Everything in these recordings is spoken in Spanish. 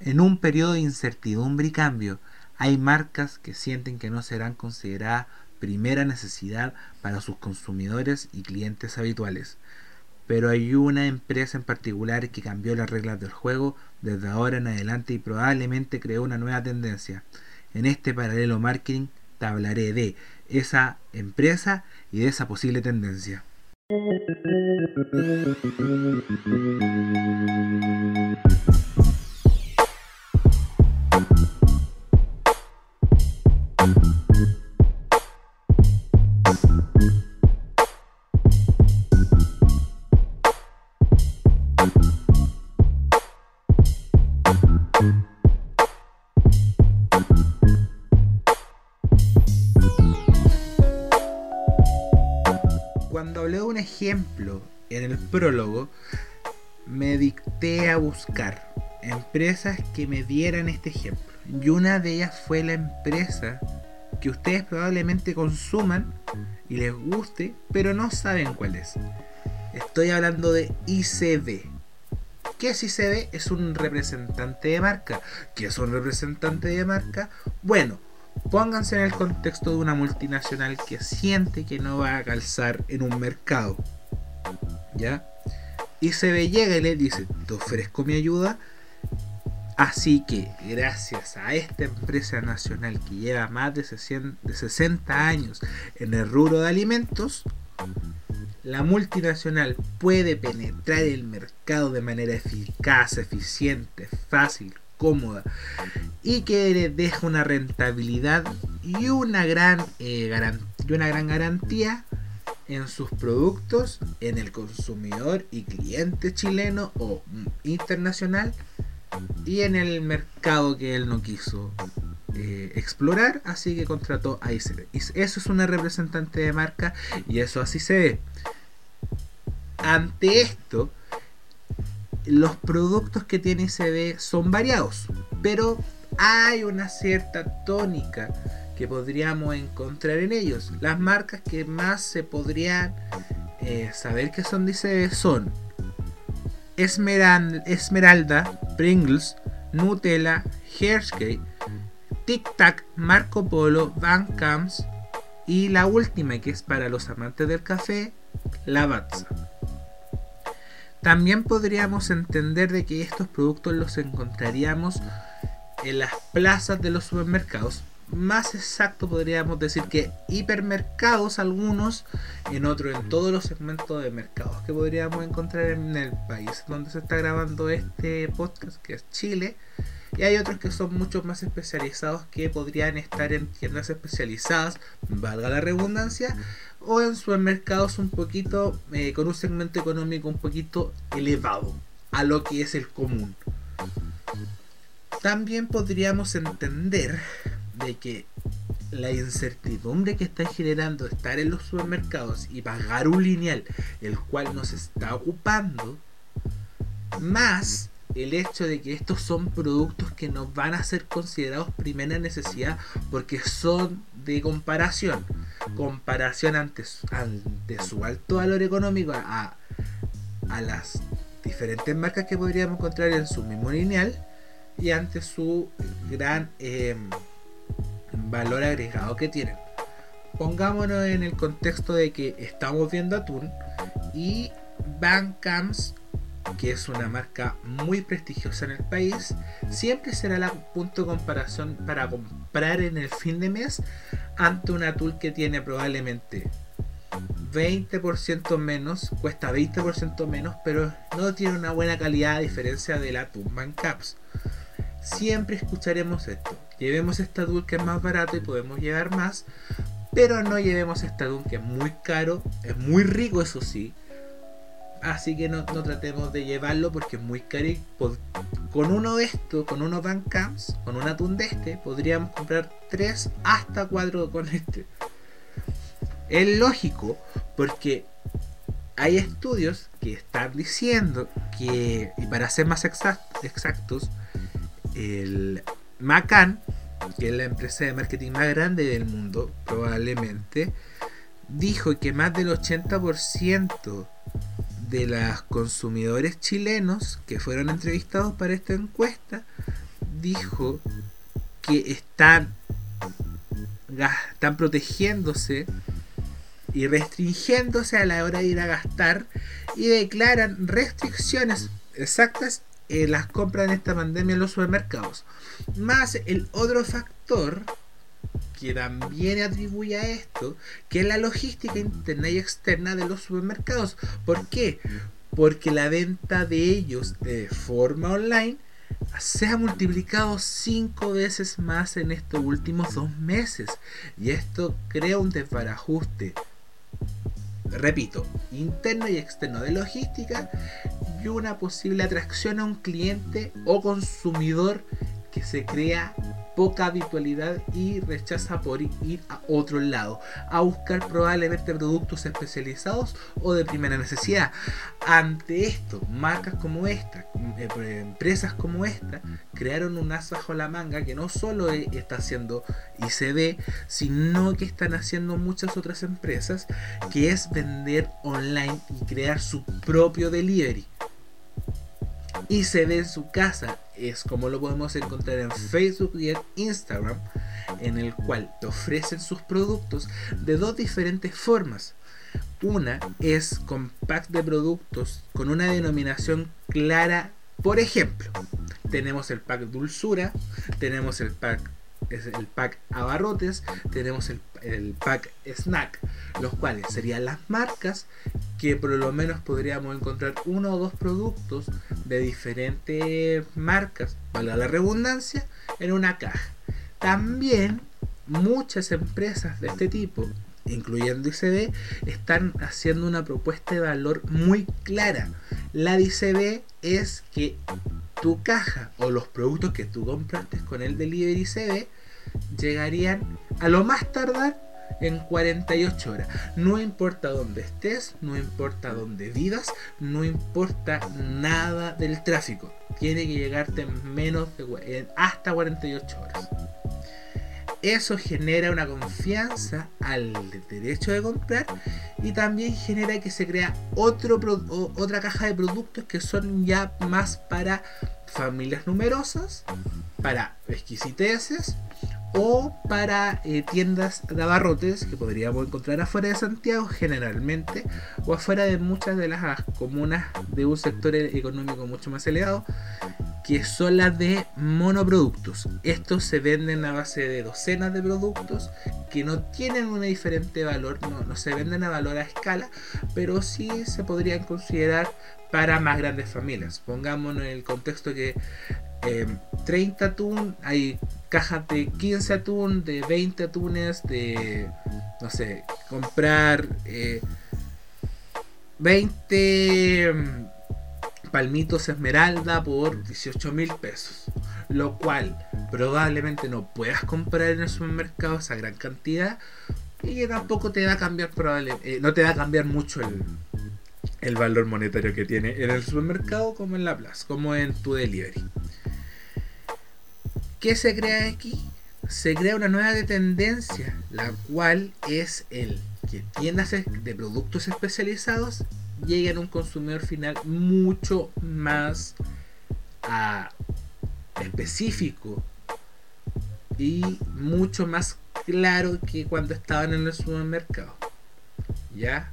En un periodo de incertidumbre y cambio, hay marcas que sienten que no serán consideradas primera necesidad para sus consumidores y clientes habituales. Pero hay una empresa en particular que cambió las reglas del juego desde ahora en adelante y probablemente creó una nueva tendencia. En este paralelo marketing te hablaré de esa empresa y de esa posible tendencia. Ejemplo en el prólogo, me dicté a buscar empresas que me dieran este ejemplo. Y una de ellas fue la empresa que ustedes probablemente consuman y les guste, pero no saben cuál es. Estoy hablando de ICB. ¿Qué es ICB? Es un representante de marca. ¿Qué es un representante de marca? Bueno, pónganse en el contexto de una multinacional que siente que no va a calzar en un mercado. ¿Ya? Y se ve llega y le dice, te ofrezco mi ayuda. Así que gracias a esta empresa nacional que lleva más de 60 años en el rubro de alimentos, la multinacional puede penetrar el mercado de manera eficaz, eficiente, fácil, cómoda y que le deja una rentabilidad y una gran, eh, y una gran garantía en sus productos, en el consumidor y cliente chileno o internacional y en el mercado que él no quiso eh, explorar, así que contrató a ICB. Eso es una representante de marca y eso así se ve. Ante esto, los productos que tiene ICB son variados, pero hay una cierta tónica que podríamos encontrar en ellos. Las marcas que más se podrían eh, saber que son de ICB son Esmeralda, Esmeralda Pringles, Nutella, Hershey, Tic Tac, Marco Polo, Van Camps y la última que es para los amantes del café, Lavazza. También podríamos entender de que estos productos los encontraríamos en las plazas de los supermercados. Más exacto podríamos decir que hipermercados algunos, en otro en todos los segmentos de mercados que podríamos encontrar en el país donde se está grabando este podcast, que es Chile. Y hay otros que son mucho más especializados que podrían estar en tiendas especializadas, valga la redundancia, o en supermercados un poquito eh, con un segmento económico un poquito elevado a lo que es el común. También podríamos entender de que la incertidumbre que está generando estar en los supermercados y pagar un lineal el cual nos está ocupando más el hecho de que estos son productos que no van a ser considerados primera necesidad porque son de comparación. Comparación ante, su alto valor económico a, a las diferentes marcas que podríamos encontrar en su mismo lineal y ante su gran em, valor agregado que tienen. Pongámonos en el contexto de que estamos viendo atún y Bancams que es una marca muy prestigiosa en el país, siempre será el punto de comparación para comprar en el fin de mes ante un atún que tiene probablemente 20% menos, cuesta 20% menos, pero no tiene una buena calidad a diferencia del atún Caps. Siempre escucharemos esto. Llevemos este atún que es más barato y podemos llevar más, pero no llevemos este atún que es muy caro, es muy rico eso sí, Así que no, tratemos de llevarlo porque es muy caro. Con uno de estos, con unos Camps, con un atún de este, podríamos comprar 3 hasta 4 con este. Es lógico porque hay estudios que están diciendo que, y para ser más exactos, el Macan, que es la empresa de marketing más grande del mundo, probablemente, dijo que más del 80% de los consumidores chilenos que fueron entrevistados para esta encuesta dijo que están, protegiéndose y restringiéndose a la hora de ir a gastar y declaran restricciones exactas en las compras en esta pandemia en los supermercados. Más el otro factor también atribuye a esto, que la logística interna y externa de los supermercados. ¿Por qué? Porque la venta de ellos de forma online se ha multiplicado cinco veces más en estos últimos dos meses. Y esto crea un desbarajuste repito, interno y externo de logística y una posible atracción a un cliente o consumidor que se crea poca habitualidad y rechaza por ir a otro lado, a buscar probablemente productos especializados o de primera necesidad. Ante esto, marcas como esta, eh, empresas como esta, crearon un as bajo la manga que no solo e, está haciendo ICD, sino que están haciendo muchas otras empresas, que es vender online y crear su propio delivery y se ve en su casa. Es como lo podemos encontrar en Facebook y en Instagram, en el cual te ofrecen sus productos de dos diferentes formas. Una es con pack de productos con una denominación clara. Por ejemplo, tenemos el pack dulzura, tenemos el pack es el pack abarrotes, tenemos el, el, pack snack, los cuales serían las marcas que por lo menos podríamos encontrar uno o dos productos de diferentes marcas, valga la redundancia, en una caja. También muchas empresas de este tipo, incluyendo ICB, están haciendo una propuesta de valor muy clara. La de ICB es que tu caja o los productos que tú compraste con el delivery ICB llegarían a lo más tardar en 48 horas. No importa dónde estés, no importa dónde vivas, no importa nada del tráfico. Tiene que llegarte en menos de hasta 48 horas. Eso genera una confianza al derecho de comprar y también genera que se crea otro, otra caja de productos que son ya más para familias numerosas, para exquisiteces o para eh, tiendas de abarrotes que podríamos encontrar afuera de Santiago generalmente o afuera de muchas de las comunas de un sector económico mucho más elevado que son las de monoproductos. Estos se venden a base de docenas de productos que no tienen un diferente valor, no, no se venden a valor a escala, pero sí se podrían considerar para más grandes familias. Pongámonos en el contexto que 30 em, atún, hay cajas de 15 atún, de 20 atunes, de, no sé, comprar 20 eh, em, palmitos esmeralda por 18 mil pesos. Lo cual probablemente no puedas comprar en el supermercado esa gran cantidad y que tampoco te va a cambiar probablemente, eh, no te va a cambiar mucho el, el valor monetario que tiene en el supermercado como en la plaza, como en tu delivery. ¿Qué se crea aquí? Se crea una nueva tendencia, la cual es el que tiendas de productos especializados lleguen a un consumidor final mucho más ah, específico y mucho más claro que cuando estaban en el supermercado. ¿Ya?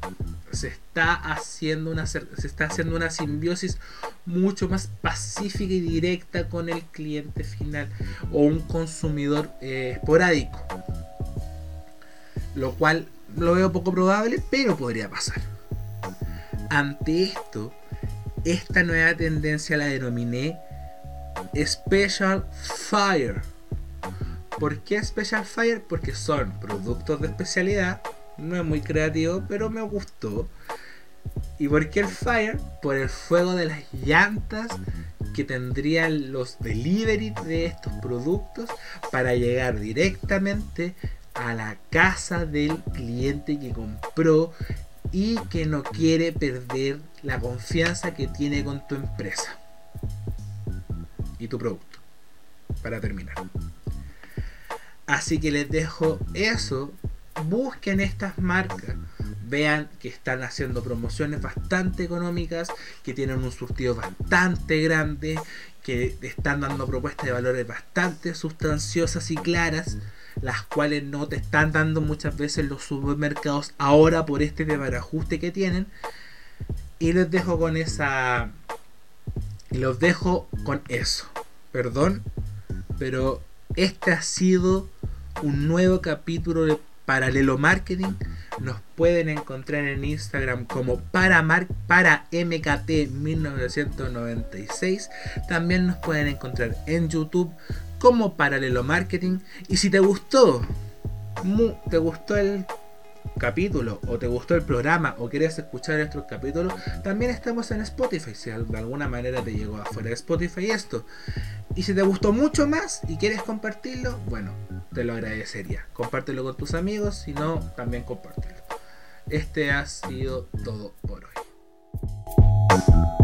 se está haciendo una se está haciendo una simbiosis mucho más pacífica y directa con el cliente final o un consumidor eh, esporádico lo cual lo veo poco probable pero podría pasar ante esto esta nueva tendencia la denominé Special Fire ¿Por qué Special Fire? Porque son productos de especialidad no es muy creativo, pero me gustó. ¿Y por qué el fire? Por el fuego de las llantas que tendrían los delivery de estos productos para llegar directamente a la casa del cliente que compró y que no quiere perder la confianza que tiene con tu empresa y tu producto. Para terminar. Así que les dejo eso busquen estas marcas vean que están haciendo promociones bastante económicas, que tienen un surtido bastante grande, que están dando propuestas de valores bastante sustanciosas y claras, las cuales no te están dando muchas veces los supermercados ahora por este ajuste que tienen. Y les dejo con esa... Los dejo con eso. Perdón, pero este ha sido un nuevo capítulo de Paralelo Marketing. Nos pueden encontrar en Instagram como para, para MKT 1996. También nos pueden encontrar en YouTube como Paralelo Marketing. Y si te gustó, te gustó el capítulo o te gustó el programa o quieres escuchar estos capítulos, también estamos en Spotify. Si de alguna manera te llegó afuera de Spotify esto. Y si te gustó mucho más y quieres compartirlo, bueno, te lo agradecería. Compártelo con tus amigos, si no, también compártelo. Este ha sido todo por hoy.